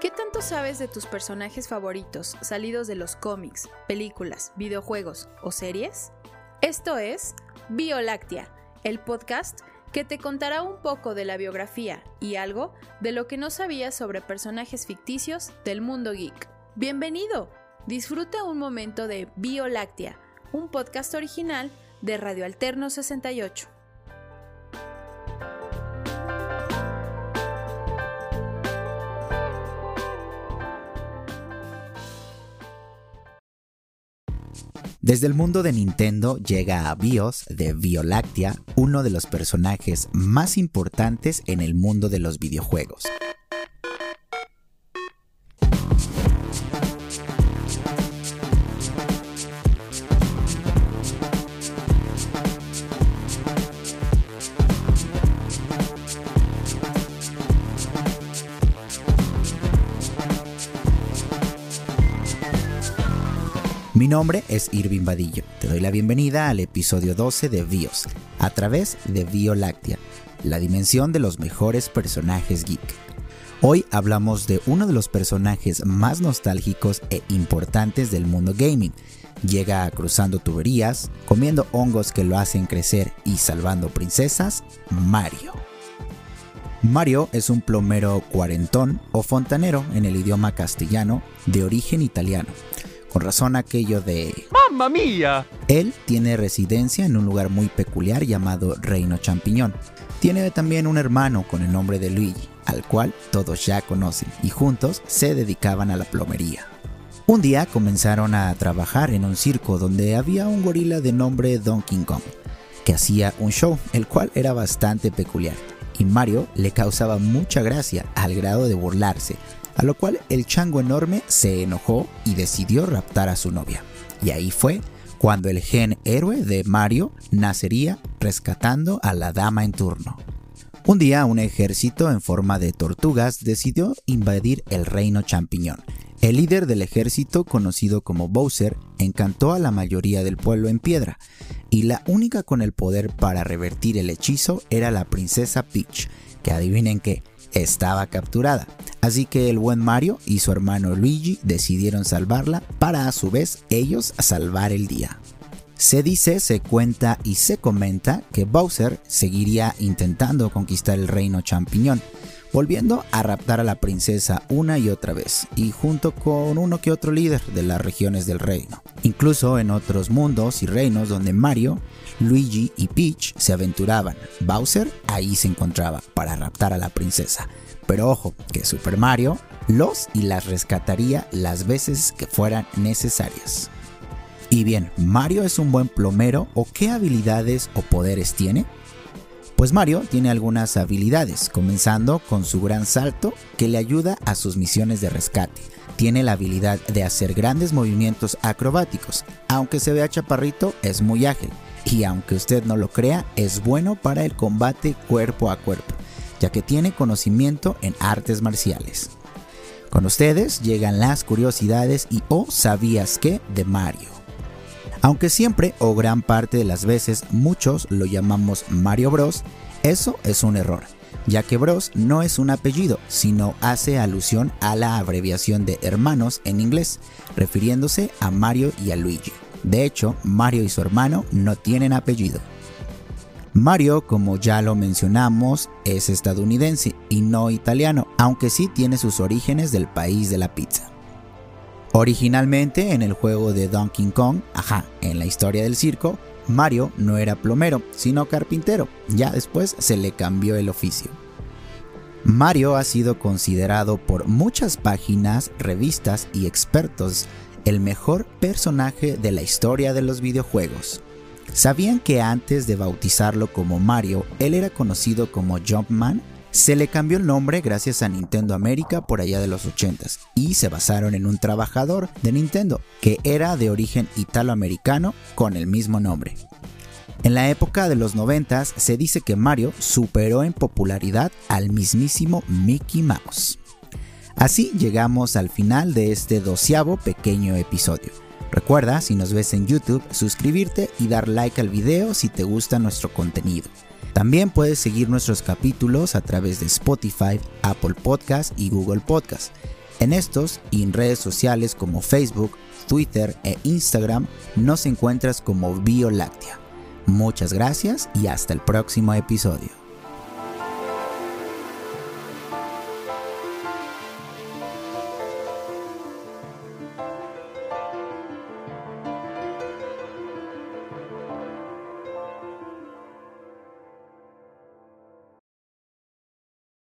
¿Qué tanto sabes de tus personajes favoritos salidos de los cómics, películas, videojuegos o series? Esto es Bioláctea, el podcast que te contará un poco de la biografía y algo de lo que no sabías sobre personajes ficticios del mundo geek. Bienvenido, disfruta un momento de Bioláctea, un podcast original de Radio Alterno 68. Desde el mundo de Nintendo llega a BIOS de Bioláctea, uno de los personajes más importantes en el mundo de los videojuegos. Mi nombre es Irving Vadillo. Te doy la bienvenida al episodio 12 de BIOS, a través de Bioláctea, la dimensión de los mejores personajes geek. Hoy hablamos de uno de los personajes más nostálgicos e importantes del mundo gaming. Llega cruzando tuberías, comiendo hongos que lo hacen crecer y salvando princesas, Mario. Mario es un plomero cuarentón o fontanero en el idioma castellano de origen italiano con razón aquello de... ¡Mamma mía! Él tiene residencia en un lugar muy peculiar llamado Reino Champiñón. Tiene también un hermano con el nombre de Luigi, al cual todos ya conocen, y juntos se dedicaban a la plomería. Un día comenzaron a trabajar en un circo donde había un gorila de nombre Donkey Kong, que hacía un show, el cual era bastante peculiar, y Mario le causaba mucha gracia al grado de burlarse, a lo cual el chango enorme se enojó y decidió raptar a su novia. Y ahí fue cuando el gen héroe de Mario nacería rescatando a la dama en turno. Un día un ejército en forma de tortugas decidió invadir el reino champiñón. El líder del ejército, conocido como Bowser, encantó a la mayoría del pueblo en piedra, y la única con el poder para revertir el hechizo era la princesa Peach, que adivinen qué, estaba capturada. Así que el buen Mario y su hermano Luigi decidieron salvarla para a su vez ellos salvar el día. Se dice, se cuenta y se comenta que Bowser seguiría intentando conquistar el reino champiñón, volviendo a raptar a la princesa una y otra vez, y junto con uno que otro líder de las regiones del reino. Incluso en otros mundos y reinos donde Mario, Luigi y Peach se aventuraban, Bowser ahí se encontraba para raptar a la princesa. Pero ojo, que Super Mario los y las rescataría las veces que fueran necesarias. Y bien, ¿Mario es un buen plomero o qué habilidades o poderes tiene? Pues Mario tiene algunas habilidades, comenzando con su gran salto que le ayuda a sus misiones de rescate. Tiene la habilidad de hacer grandes movimientos acrobáticos. Aunque se vea chaparrito, es muy ágil. Y aunque usted no lo crea, es bueno para el combate cuerpo a cuerpo, ya que tiene conocimiento en artes marciales. Con ustedes llegan las curiosidades y o sabías que de Mario. Aunque siempre o gran parte de las veces muchos lo llamamos Mario Bros, eso es un error, ya que Bros no es un apellido, sino hace alusión a la abreviación de hermanos en inglés, refiriéndose a Mario y a Luigi. De hecho, Mario y su hermano no tienen apellido. Mario, como ya lo mencionamos, es estadounidense y no italiano, aunque sí tiene sus orígenes del país de la pizza. Originalmente en el juego de Donkey Kong, ajá, en la historia del circo, Mario no era plomero, sino carpintero. Ya después se le cambió el oficio. Mario ha sido considerado por muchas páginas, revistas y expertos el mejor personaje de la historia de los videojuegos. ¿Sabían que antes de bautizarlo como Mario, él era conocido como Jumpman? Se le cambió el nombre gracias a Nintendo América por allá de los 80s y se basaron en un trabajador de Nintendo que era de origen italoamericano con el mismo nombre. En la época de los 90 se dice que Mario superó en popularidad al mismísimo Mickey Mouse. Así llegamos al final de este doceavo pequeño episodio. Recuerda, si nos ves en YouTube, suscribirte y dar like al video si te gusta nuestro contenido. También puedes seguir nuestros capítulos a través de Spotify, Apple Podcast y Google Podcast. En estos y en redes sociales como Facebook, Twitter e Instagram nos encuentras como Bioláctea. Muchas gracias y hasta el próximo episodio.